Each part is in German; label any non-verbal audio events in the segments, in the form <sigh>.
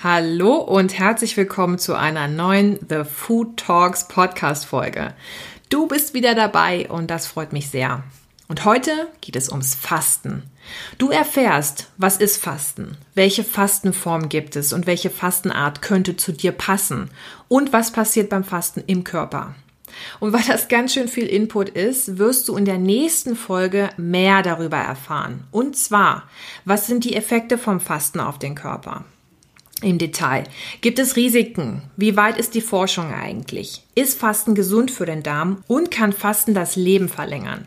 Hallo und herzlich willkommen zu einer neuen The Food Talks Podcast Folge. Du bist wieder dabei und das freut mich sehr. Und heute geht es ums Fasten. Du erfährst, was ist Fasten, welche Fastenform gibt es und welche Fastenart könnte zu dir passen und was passiert beim Fasten im Körper. Und weil das ganz schön viel Input ist, wirst du in der nächsten Folge mehr darüber erfahren. Und zwar, was sind die Effekte vom Fasten auf den Körper? Im Detail. Gibt es Risiken? Wie weit ist die Forschung eigentlich? Ist Fasten gesund für den Darm und kann Fasten das Leben verlängern?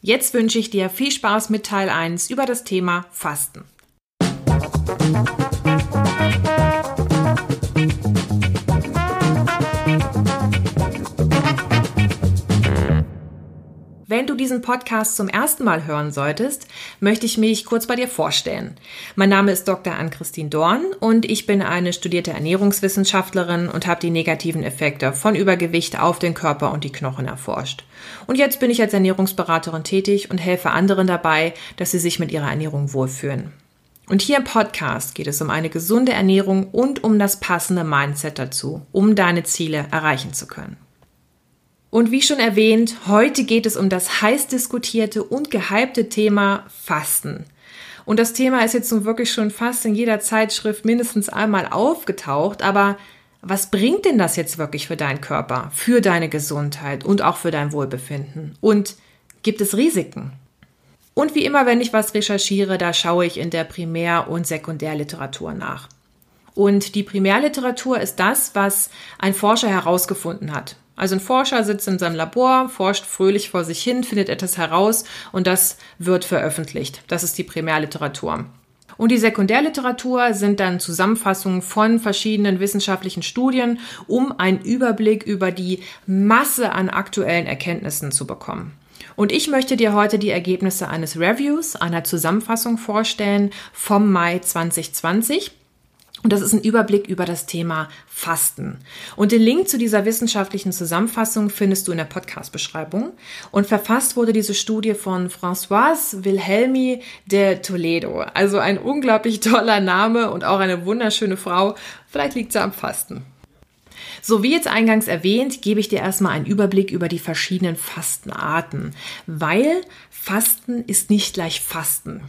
Jetzt wünsche ich dir viel Spaß mit Teil 1 über das Thema Fasten. Wenn du diesen Podcast zum ersten Mal hören solltest, möchte ich mich kurz bei dir vorstellen. Mein Name ist Dr. Ann-Christine Dorn und ich bin eine studierte Ernährungswissenschaftlerin und habe die negativen Effekte von Übergewicht auf den Körper und die Knochen erforscht. Und jetzt bin ich als Ernährungsberaterin tätig und helfe anderen dabei, dass sie sich mit ihrer Ernährung wohlfühlen. Und hier im Podcast geht es um eine gesunde Ernährung und um das passende Mindset dazu, um deine Ziele erreichen zu können. Und wie schon erwähnt, heute geht es um das heiß diskutierte und gehypte Thema Fasten. Und das Thema ist jetzt nun wirklich schon fast in jeder Zeitschrift mindestens einmal aufgetaucht, aber was bringt denn das jetzt wirklich für deinen Körper, für deine Gesundheit und auch für dein Wohlbefinden? Und gibt es Risiken? Und wie immer, wenn ich was recherchiere, da schaue ich in der Primär- und Sekundärliteratur nach. Und die Primärliteratur ist das, was ein Forscher herausgefunden hat. Also ein Forscher sitzt in seinem Labor, forscht fröhlich vor sich hin, findet etwas heraus und das wird veröffentlicht. Das ist die Primärliteratur. Und die Sekundärliteratur sind dann Zusammenfassungen von verschiedenen wissenschaftlichen Studien, um einen Überblick über die Masse an aktuellen Erkenntnissen zu bekommen. Und ich möchte dir heute die Ergebnisse eines Reviews, einer Zusammenfassung vorstellen vom Mai 2020. Und das ist ein Überblick über das Thema Fasten. Und den Link zu dieser wissenschaftlichen Zusammenfassung findest du in der Podcast-Beschreibung. Und verfasst wurde diese Studie von Françoise Wilhelmi de Toledo. Also ein unglaublich toller Name und auch eine wunderschöne Frau. Vielleicht liegt sie am Fasten. So wie jetzt eingangs erwähnt, gebe ich dir erstmal einen Überblick über die verschiedenen Fastenarten, weil Fasten ist nicht gleich Fasten.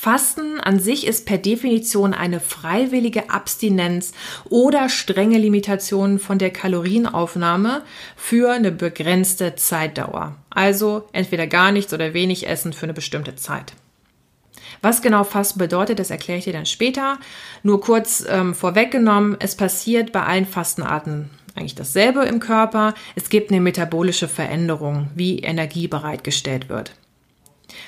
Fasten an sich ist per Definition eine freiwillige Abstinenz oder strenge Limitation von der Kalorienaufnahme für eine begrenzte Zeitdauer. Also entweder gar nichts oder wenig Essen für eine bestimmte Zeit. Was genau Fasten bedeutet, das erkläre ich dir dann später. Nur kurz ähm, vorweggenommen, es passiert bei allen Fastenarten eigentlich dasselbe im Körper. Es gibt eine metabolische Veränderung, wie Energie bereitgestellt wird.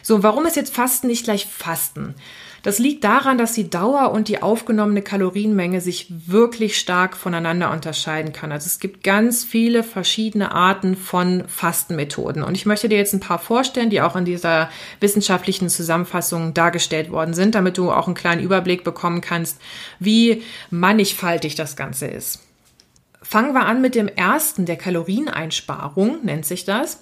So, warum ist jetzt Fasten nicht gleich Fasten? Das liegt daran, dass die Dauer und die aufgenommene Kalorienmenge sich wirklich stark voneinander unterscheiden kann. Also es gibt ganz viele verschiedene Arten von Fastenmethoden. Und ich möchte dir jetzt ein paar vorstellen, die auch in dieser wissenschaftlichen Zusammenfassung dargestellt worden sind, damit du auch einen kleinen Überblick bekommen kannst, wie mannigfaltig das Ganze ist. Fangen wir an mit dem ersten, der Kalorieneinsparung, nennt sich das.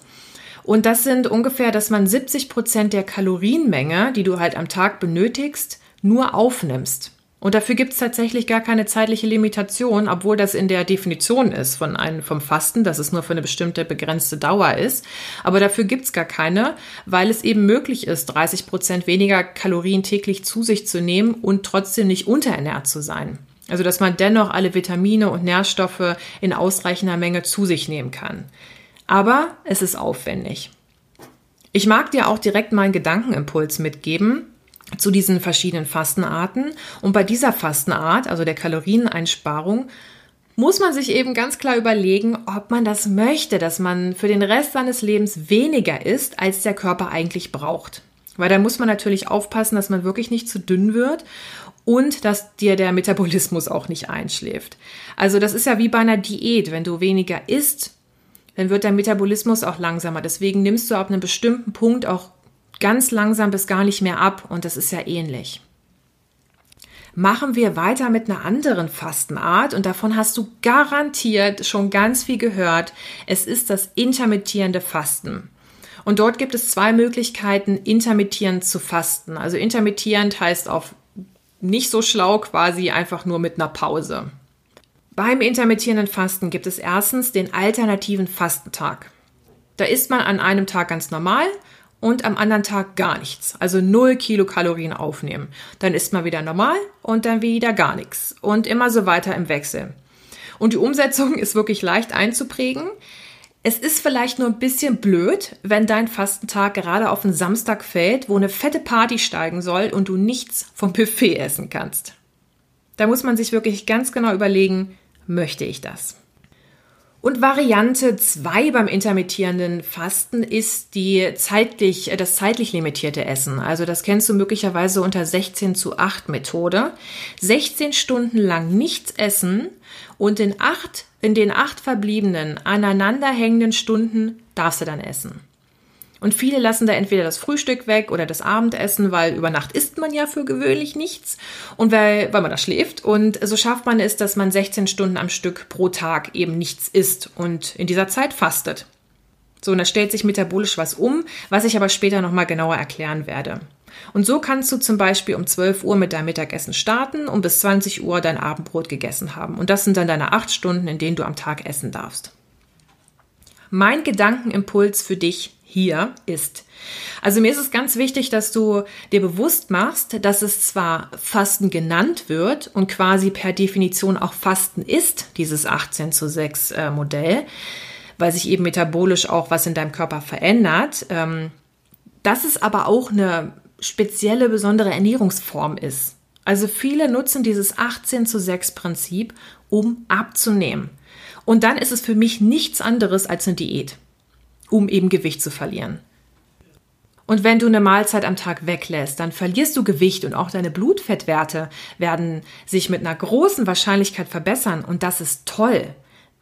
Und das sind ungefähr, dass man 70 Prozent der Kalorienmenge, die du halt am Tag benötigst, nur aufnimmst. Und dafür gibt es tatsächlich gar keine zeitliche Limitation, obwohl das in der Definition ist von einem, vom Fasten, dass es nur für eine bestimmte begrenzte Dauer ist. Aber dafür gibt es gar keine, weil es eben möglich ist, 30 Prozent weniger Kalorien täglich zu sich zu nehmen und trotzdem nicht unterernährt zu sein. Also dass man dennoch alle Vitamine und Nährstoffe in ausreichender Menge zu sich nehmen kann aber es ist aufwendig. Ich mag dir auch direkt meinen Gedankenimpuls mitgeben zu diesen verschiedenen Fastenarten. Und bei dieser Fastenart, also der Kalorieneinsparung, muss man sich eben ganz klar überlegen, ob man das möchte, dass man für den Rest seines Lebens weniger isst, als der Körper eigentlich braucht. Weil da muss man natürlich aufpassen, dass man wirklich nicht zu dünn wird und dass dir der Metabolismus auch nicht einschläft. Also das ist ja wie bei einer Diät. Wenn du weniger isst, dann wird dein Metabolismus auch langsamer. Deswegen nimmst du ab einem bestimmten Punkt auch ganz langsam bis gar nicht mehr ab und das ist ja ähnlich. Machen wir weiter mit einer anderen Fastenart und davon hast du garantiert schon ganz viel gehört. Es ist das intermittierende Fasten. Und dort gibt es zwei Möglichkeiten, intermittierend zu fasten. Also intermittierend heißt auf nicht so schlau, quasi einfach nur mit einer Pause. Beim intermittierenden Fasten gibt es erstens den alternativen Fastentag. Da isst man an einem Tag ganz normal und am anderen Tag gar nichts. Also 0 Kilokalorien aufnehmen. Dann isst man wieder normal und dann wieder gar nichts. Und immer so weiter im Wechsel. Und die Umsetzung <laughs> ist wirklich leicht einzuprägen. Es ist vielleicht nur ein bisschen blöd, wenn dein Fastentag gerade auf einen Samstag fällt, wo eine fette Party steigen soll und du nichts vom Buffet essen kannst. Da muss man sich wirklich ganz genau überlegen, möchte ich das? Und Variante 2 beim intermittierenden Fasten ist die zeitlich, das zeitlich limitierte Essen. Also das kennst du möglicherweise unter 16 zu 8 Methode. 16 Stunden lang nichts essen und in acht, in den acht verbliebenen aneinanderhängenden Stunden darfst du dann essen. Und viele lassen da entweder das Frühstück weg oder das Abendessen, weil über Nacht isst man ja für gewöhnlich nichts und weil, weil man da schläft. Und so schafft man es, dass man 16 Stunden am Stück pro Tag eben nichts isst und in dieser Zeit fastet. So, und da stellt sich metabolisch was um, was ich aber später nochmal genauer erklären werde. Und so kannst du zum Beispiel um 12 Uhr mit deinem Mittagessen starten und bis 20 Uhr dein Abendbrot gegessen haben. Und das sind dann deine acht Stunden, in denen du am Tag essen darfst. Mein Gedankenimpuls für dich hier ist. Also mir ist es ganz wichtig, dass du dir bewusst machst, dass es zwar Fasten genannt wird und quasi per Definition auch Fasten ist, dieses 18 zu 6 äh, Modell, weil sich eben metabolisch auch was in deinem Körper verändert, ähm, dass es aber auch eine spezielle, besondere Ernährungsform ist. Also viele nutzen dieses 18 zu 6 Prinzip, um abzunehmen. Und dann ist es für mich nichts anderes als eine Diät um eben Gewicht zu verlieren. Und wenn du eine Mahlzeit am Tag weglässt, dann verlierst du Gewicht und auch deine Blutfettwerte werden sich mit einer großen Wahrscheinlichkeit verbessern und das ist toll.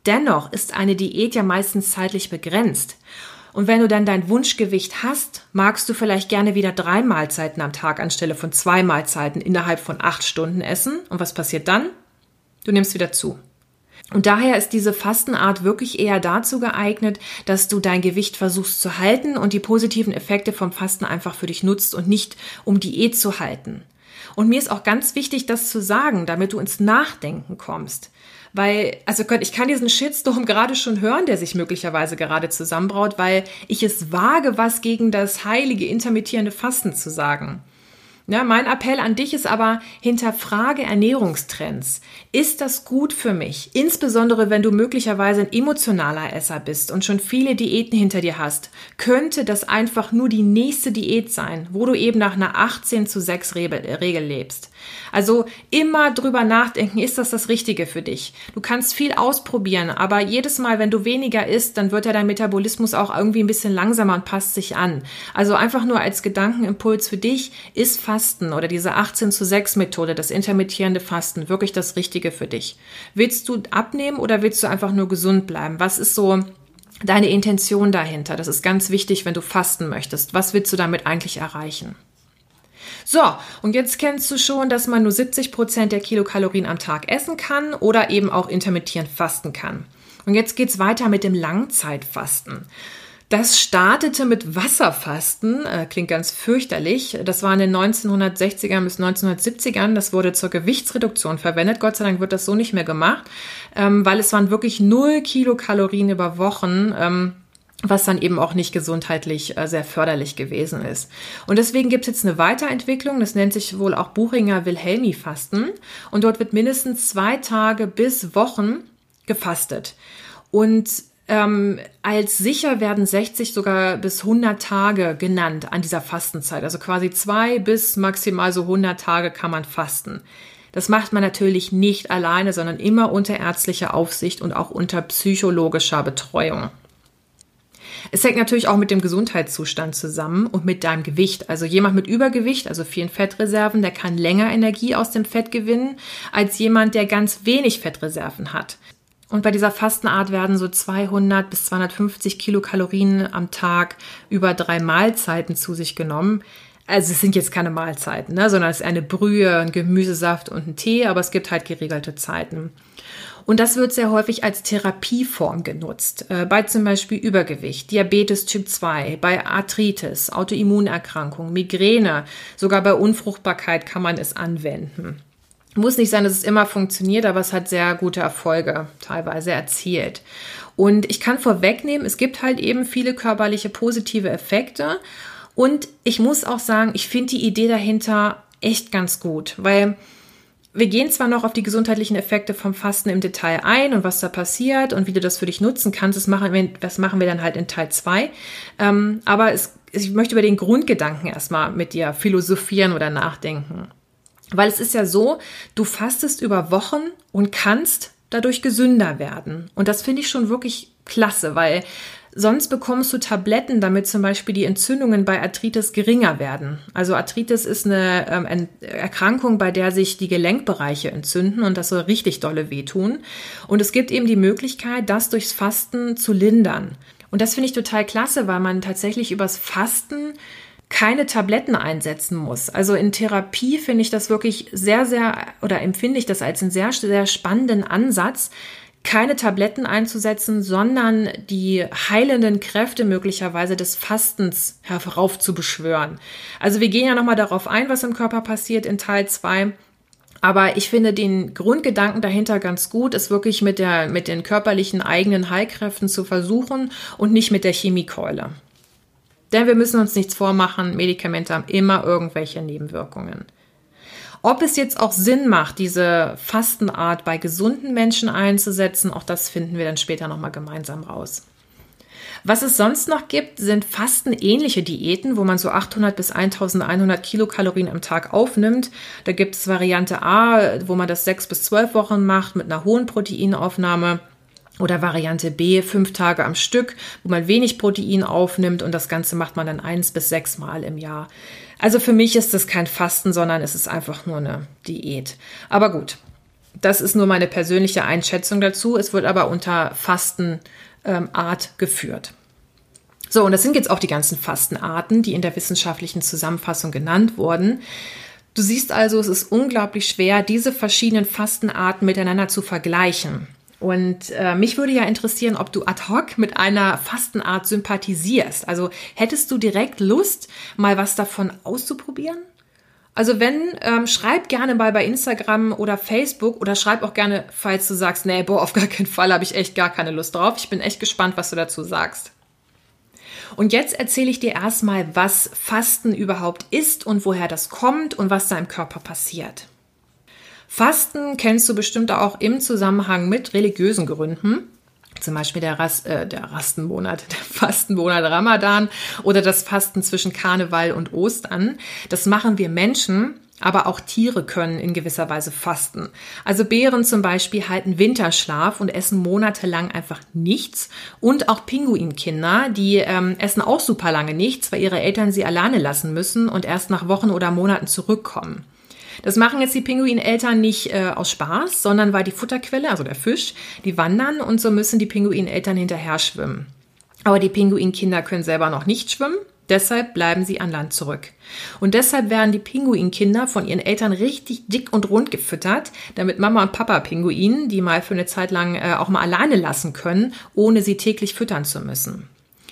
Dennoch ist eine Diät ja meistens zeitlich begrenzt. Und wenn du dann dein Wunschgewicht hast, magst du vielleicht gerne wieder drei Mahlzeiten am Tag anstelle von zwei Mahlzeiten innerhalb von acht Stunden essen. Und was passiert dann? Du nimmst wieder zu. Und daher ist diese Fastenart wirklich eher dazu geeignet, dass du dein Gewicht versuchst zu halten und die positiven Effekte vom Fasten einfach für dich nutzt und nicht um Diät zu halten. Und mir ist auch ganz wichtig, das zu sagen, damit du ins Nachdenken kommst. Weil, also ich kann diesen Shitstorm <laughs> gerade schon hören, der sich möglicherweise gerade zusammenbraut, weil ich es wage, was gegen das heilige intermittierende Fasten zu sagen. Ja, mein Appell an dich ist aber, hinterfrage Ernährungstrends. Ist das gut für mich? Insbesondere wenn du möglicherweise ein emotionaler Esser bist und schon viele Diäten hinter dir hast, könnte das einfach nur die nächste Diät sein, wo du eben nach einer 18 zu 6 Regel lebst. Also immer drüber nachdenken, ist das das Richtige für dich? Du kannst viel ausprobieren, aber jedes Mal, wenn du weniger isst, dann wird ja dein Metabolismus auch irgendwie ein bisschen langsamer und passt sich an. Also einfach nur als Gedankenimpuls für dich, ist Fasten oder diese 18 zu 6 Methode, das intermittierende Fasten, wirklich das Richtige für dich? Willst du abnehmen oder willst du einfach nur gesund bleiben? Was ist so deine Intention dahinter? Das ist ganz wichtig, wenn du fasten möchtest. Was willst du damit eigentlich erreichen? So, und jetzt kennst du schon, dass man nur 70 Prozent der Kilokalorien am Tag essen kann oder eben auch intermittierend fasten kann. Und jetzt geht's weiter mit dem Langzeitfasten. Das startete mit Wasserfasten, äh, klingt ganz fürchterlich. Das war in den 1960ern bis 1970ern. Das wurde zur Gewichtsreduktion verwendet. Gott sei Dank wird das so nicht mehr gemacht, ähm, weil es waren wirklich null Kilokalorien über Wochen. Ähm, was dann eben auch nicht gesundheitlich äh, sehr förderlich gewesen ist. Und deswegen gibt es jetzt eine Weiterentwicklung, das nennt sich wohl auch Buchinger Wilhelmi-Fasten. Und dort wird mindestens zwei Tage bis Wochen gefastet. Und ähm, als sicher werden 60 sogar bis 100 Tage genannt an dieser Fastenzeit. Also quasi zwei bis maximal so 100 Tage kann man fasten. Das macht man natürlich nicht alleine, sondern immer unter ärztlicher Aufsicht und auch unter psychologischer Betreuung. Es hängt natürlich auch mit dem Gesundheitszustand zusammen und mit deinem Gewicht. Also jemand mit Übergewicht, also vielen Fettreserven, der kann länger Energie aus dem Fett gewinnen als jemand, der ganz wenig Fettreserven hat. Und bei dieser Fastenart werden so 200 bis 250 Kilokalorien am Tag über drei Mahlzeiten zu sich genommen. Also es sind jetzt keine Mahlzeiten, ne, sondern es ist eine Brühe, ein Gemüsesaft und ein Tee, aber es gibt halt geregelte Zeiten. Und das wird sehr häufig als Therapieform genutzt, äh, bei zum Beispiel Übergewicht, Diabetes Typ 2, bei Arthritis, Autoimmunerkrankungen, Migräne, sogar bei Unfruchtbarkeit kann man es anwenden. Muss nicht sein, dass es immer funktioniert, aber es hat sehr gute Erfolge teilweise erzielt. Und ich kann vorwegnehmen, es gibt halt eben viele körperliche positive Effekte. Und ich muss auch sagen, ich finde die Idee dahinter echt ganz gut, weil wir gehen zwar noch auf die gesundheitlichen Effekte vom Fasten im Detail ein und was da passiert und wie du das für dich nutzen kannst. Das machen wir, das machen wir dann halt in Teil 2. Ähm, aber es, ich möchte über den Grundgedanken erstmal mit dir philosophieren oder nachdenken. Weil es ist ja so, du fastest über Wochen und kannst dadurch gesünder werden. Und das finde ich schon wirklich klasse, weil Sonst bekommst du Tabletten, damit zum Beispiel die Entzündungen bei Arthritis geringer werden. Also Arthritis ist eine ähm, Erkrankung, bei der sich die Gelenkbereiche entzünden und das soll richtig dolle wehtun. Und es gibt eben die Möglichkeit, das durchs Fasten zu lindern. Und das finde ich total klasse, weil man tatsächlich übers Fasten keine Tabletten einsetzen muss. Also in Therapie finde ich das wirklich sehr, sehr oder empfinde ich das als einen sehr, sehr spannenden Ansatz, keine Tabletten einzusetzen, sondern die heilenden Kräfte möglicherweise des Fastens heraufzubeschwören. Also wir gehen ja nochmal darauf ein, was im Körper passiert in Teil 2. Aber ich finde den Grundgedanken dahinter ganz gut, es wirklich mit der, mit den körperlichen eigenen Heilkräften zu versuchen und nicht mit der Chemiekeule. Denn wir müssen uns nichts vormachen, Medikamente haben immer irgendwelche Nebenwirkungen. Ob es jetzt auch Sinn macht, diese Fastenart bei gesunden Menschen einzusetzen, auch das finden wir dann später nochmal gemeinsam raus. Was es sonst noch gibt, sind fastenähnliche Diäten, wo man so 800 bis 1100 Kilokalorien am Tag aufnimmt. Da gibt es Variante A, wo man das sechs bis zwölf Wochen macht mit einer hohen Proteinaufnahme. Oder Variante B, fünf Tage am Stück, wo man wenig Protein aufnimmt und das Ganze macht man dann eins bis sechs Mal im Jahr. Also für mich ist das kein Fasten, sondern es ist einfach nur eine Diät. Aber gut, das ist nur meine persönliche Einschätzung dazu. Es wird aber unter Fastenart ähm, geführt. So, und das sind jetzt auch die ganzen Fastenarten, die in der wissenschaftlichen Zusammenfassung genannt wurden. Du siehst also, es ist unglaublich schwer, diese verschiedenen Fastenarten miteinander zu vergleichen. Und äh, mich würde ja interessieren, ob du ad hoc mit einer Fastenart sympathisierst. Also hättest du direkt Lust, mal was davon auszuprobieren? Also wenn, ähm, schreib gerne mal bei Instagram oder Facebook oder schreib auch gerne, falls du sagst, nee, boah, auf gar keinen Fall habe ich echt gar keine Lust drauf. Ich bin echt gespannt, was du dazu sagst. Und jetzt erzähle ich dir erstmal, was Fasten überhaupt ist und woher das kommt und was da im Körper passiert. Fasten kennst du bestimmt auch im Zusammenhang mit religiösen Gründen. Zum Beispiel der, Rast, äh, der Rastenmonat, <laughs> der Fastenmonat Ramadan oder das Fasten zwischen Karneval und Ostern. Das machen wir Menschen, aber auch Tiere können in gewisser Weise fasten. Also Bären zum Beispiel halten Winterschlaf und essen monatelang einfach nichts. Und auch Pinguinkinder, die ähm, essen auch super lange nichts, weil ihre Eltern sie alleine lassen müssen und erst nach Wochen oder Monaten zurückkommen. Das machen jetzt die Pinguineltern nicht äh, aus Spaß, sondern weil die Futterquelle, also der Fisch, die wandern und so müssen die Pinguineltern hinterher schwimmen. Aber die Pinguinkinder können selber noch nicht schwimmen, deshalb bleiben sie an Land zurück. Und deshalb werden die Pinguinkinder von ihren Eltern richtig dick und rund gefüttert, damit Mama und Papa Pinguin die mal für eine Zeit lang äh, auch mal alleine lassen können, ohne sie täglich füttern zu müssen.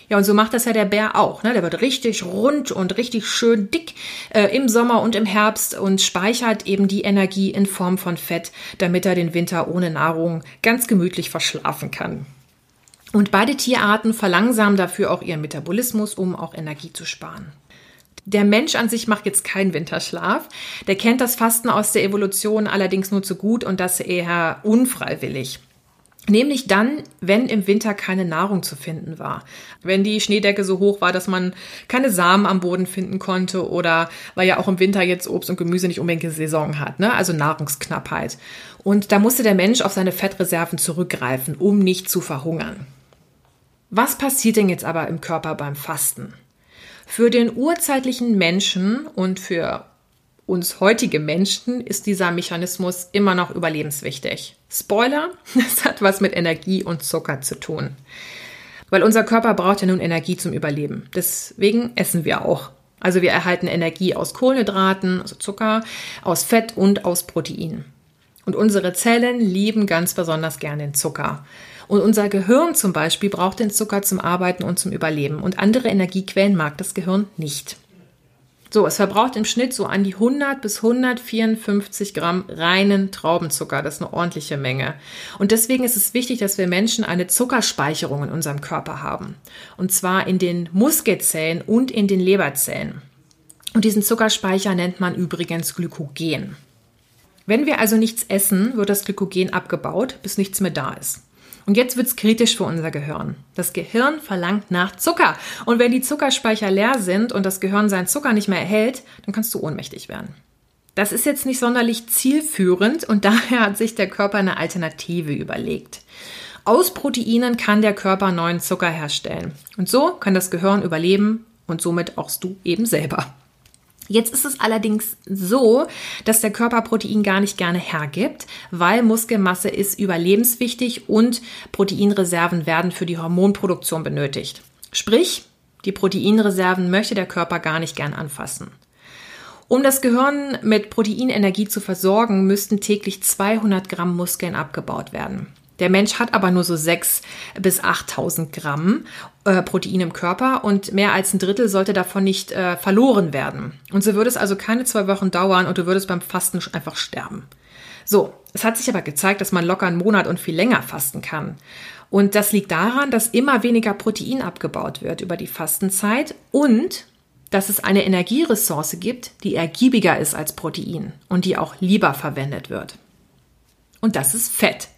Ja, und so macht das ja der Bär auch. Ne? Der wird richtig rund und richtig schön dick äh, im Sommer und im Herbst und speichert eben die Energie in Form von Fett, damit er den Winter ohne Nahrung ganz gemütlich verschlafen kann. Und beide Tierarten verlangsamen dafür auch ihren Metabolismus, um auch Energie zu sparen. Der Mensch an sich macht jetzt keinen Winterschlaf. Der kennt das Fasten aus der Evolution allerdings nur zu gut und das eher unfreiwillig. Nämlich dann, wenn im Winter keine Nahrung zu finden war. Wenn die Schneedecke so hoch war, dass man keine Samen am Boden finden konnte oder weil ja auch im Winter jetzt Obst und Gemüse nicht unbedingt Saison hat, ne? also Nahrungsknappheit. Und da musste der Mensch auf seine Fettreserven zurückgreifen, um nicht zu verhungern. Was passiert denn jetzt aber im Körper beim Fasten? Für den urzeitlichen Menschen und für uns heutige Menschen ist dieser Mechanismus immer noch überlebenswichtig. Spoiler, <laughs> es hat was mit Energie und Zucker zu tun. Weil unser Körper braucht ja nun Energie zum Überleben. Deswegen essen wir auch. Also wir erhalten Energie aus Kohlenhydraten, also Zucker, aus Fett und aus Protein. Und unsere Zellen lieben ganz besonders gerne den Zucker. Und unser Gehirn zum Beispiel braucht den Zucker zum Arbeiten und zum Überleben. Und andere Energiequellen mag das Gehirn nicht. So, es verbraucht im Schnitt so an die 100 bis 154 Gramm reinen Traubenzucker. Das ist eine ordentliche Menge. Und deswegen ist es wichtig, dass wir Menschen eine Zuckerspeicherung in unserem Körper haben. Und zwar in den Muskelzellen und in den Leberzellen. Und diesen Zuckerspeicher nennt man übrigens Glykogen. Wenn wir also nichts essen, wird das Glykogen abgebaut, bis nichts mehr da ist. Und jetzt wird's kritisch für unser Gehirn. Das Gehirn verlangt nach Zucker. Und wenn die Zuckerspeicher leer sind und das Gehirn seinen Zucker nicht mehr erhält, dann kannst du ohnmächtig werden. Das ist jetzt nicht sonderlich zielführend und <laughs> daher hat sich der Körper eine Alternative überlegt. Aus Proteinen kann der Körper neuen Zucker herstellen. Und so kann das Gehirn überleben und somit auch du eben selber. Jetzt ist es allerdings so, dass der Körper Protein gar nicht gerne hergibt, weil Muskelmasse ist überlebenswichtig und Proteinreserven werden für die Hormonproduktion benötigt. Sprich, die Proteinreserven möchte der Körper gar nicht gern anfassen. Um das Gehirn mit Proteinenergie zu versorgen, müssten täglich 200 Gramm Muskeln abgebaut werden. Der Mensch hat aber nur so 6 bis 8000 Gramm äh, Protein im Körper und mehr als ein Drittel sollte davon nicht äh, verloren werden. Und so würde es also keine zwei Wochen dauern und du würdest beim Fasten einfach sterben. So, es hat sich aber gezeigt, dass man locker einen Monat und viel länger fasten kann. Und das liegt daran, dass immer weniger Protein abgebaut wird über die Fastenzeit und dass es eine Energieressource gibt, die ergiebiger ist als Protein und die auch lieber verwendet wird. Und das ist Fett.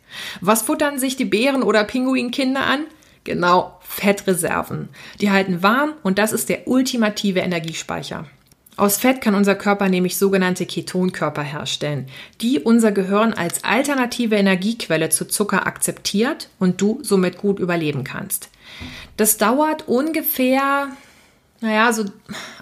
Was futtern sich die Bären oder Pinguinkinder an? Genau, Fettreserven. Die halten warm und das ist der ultimative Energiespeicher. Aus Fett kann unser Körper nämlich sogenannte Ketonkörper herstellen, die unser Gehirn als alternative Energiequelle zu Zucker akzeptiert und du somit gut überleben kannst. Das dauert ungefähr, naja, so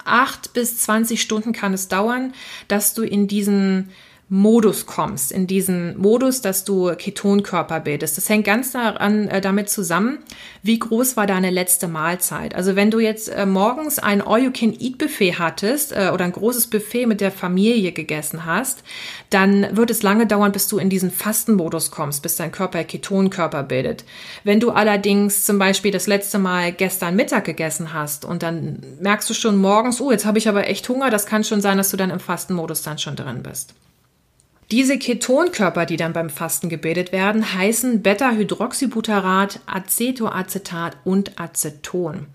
acht bis zwanzig Stunden kann es dauern, dass du in diesen Modus kommst, in diesen Modus, dass du Ketonkörper bildest. Das hängt ganz daran, äh, damit zusammen, wie groß war deine letzte Mahlzeit. Also wenn du jetzt äh, morgens ein All-You-Can-Eat-Buffet hattest äh, oder ein großes Buffet mit der Familie gegessen hast, dann wird es lange dauern, bis du in diesen Fastenmodus kommst, bis dein Körper Ketonkörper bildet. Wenn du allerdings zum Beispiel das letzte Mal gestern Mittag gegessen hast und dann merkst du schon morgens, oh, jetzt habe ich aber echt Hunger, das kann schon sein, dass du dann im Fastenmodus dann schon drin bist. Diese Ketonkörper, die dann beim Fasten gebildet werden, heißen Beta-Hydroxybutyrat, Acetoacetat und Aceton.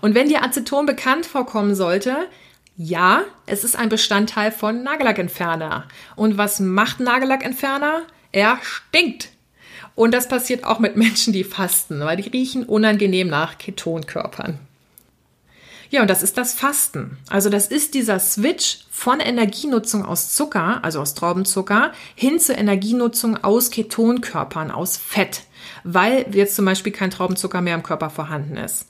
Und wenn dir Aceton bekannt vorkommen sollte, ja, es ist ein Bestandteil von Nagellackentferner. Und was macht Nagellackentferner? Er stinkt. Und das passiert auch mit Menschen, die fasten, weil die riechen unangenehm nach Ketonkörpern. Ja, und das ist das Fasten. Also das ist dieser Switch von Energienutzung aus Zucker, also aus Traubenzucker, hin zur Energienutzung aus Ketonkörpern, aus Fett, weil jetzt zum Beispiel kein Traubenzucker mehr im Körper vorhanden ist.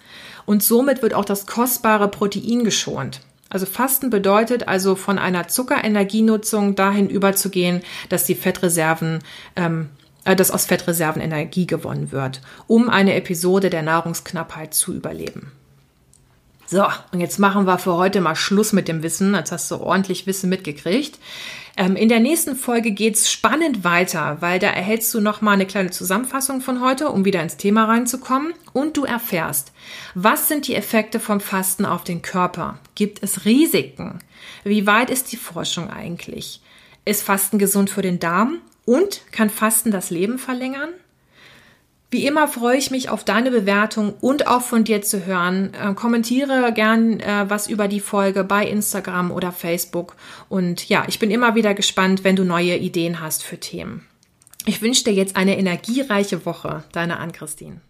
Und somit wird auch das kostbare Protein geschont. Also Fasten bedeutet also von einer Zuckerenergienutzung dahin überzugehen, dass die Fettreserven ähm, äh, dass aus Fettreserven Energie gewonnen wird, um eine Episode der Nahrungsknappheit zu überleben. So, und jetzt machen wir für heute mal Schluss mit dem Wissen. Jetzt hast du ordentlich Wissen mitgekriegt. Ähm, in der nächsten Folge geht's spannend weiter, weil da erhältst du nochmal eine kleine Zusammenfassung von heute, um wieder ins Thema reinzukommen. Und du erfährst, was sind die Effekte vom Fasten auf den Körper? Gibt es Risiken? Wie weit ist die Forschung eigentlich? Ist Fasten gesund für den Darm? Und kann Fasten das Leben verlängern? Wie immer freue ich mich auf deine Bewertung und auch von dir zu hören. Äh, kommentiere gern äh, was über die Folge bei Instagram oder Facebook. Und ja, ich bin immer wieder gespannt, wenn du neue Ideen hast für Themen. Ich wünsche dir jetzt eine energiereiche Woche. Deine Ann-Christine.